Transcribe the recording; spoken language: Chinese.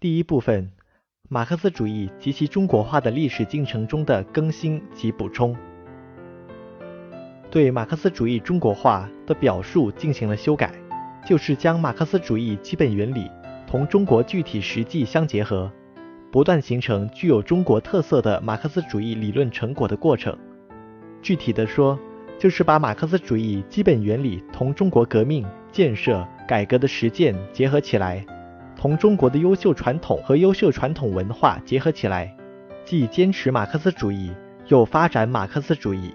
第一部分，马克思主义及其中国化的历史进程中的更新及补充，对马克思主义中国化的表述进行了修改，就是将马克思主义基本原理同中国具体实际相结合，不断形成具有中国特色的马克思主义理论成果的过程。具体的说，就是把马克思主义基本原理同中国革命、建设、改革的实践结合起来。同中国的优秀传统和优秀传统文化结合起来，既坚持马克思主义，又发展马克思主义。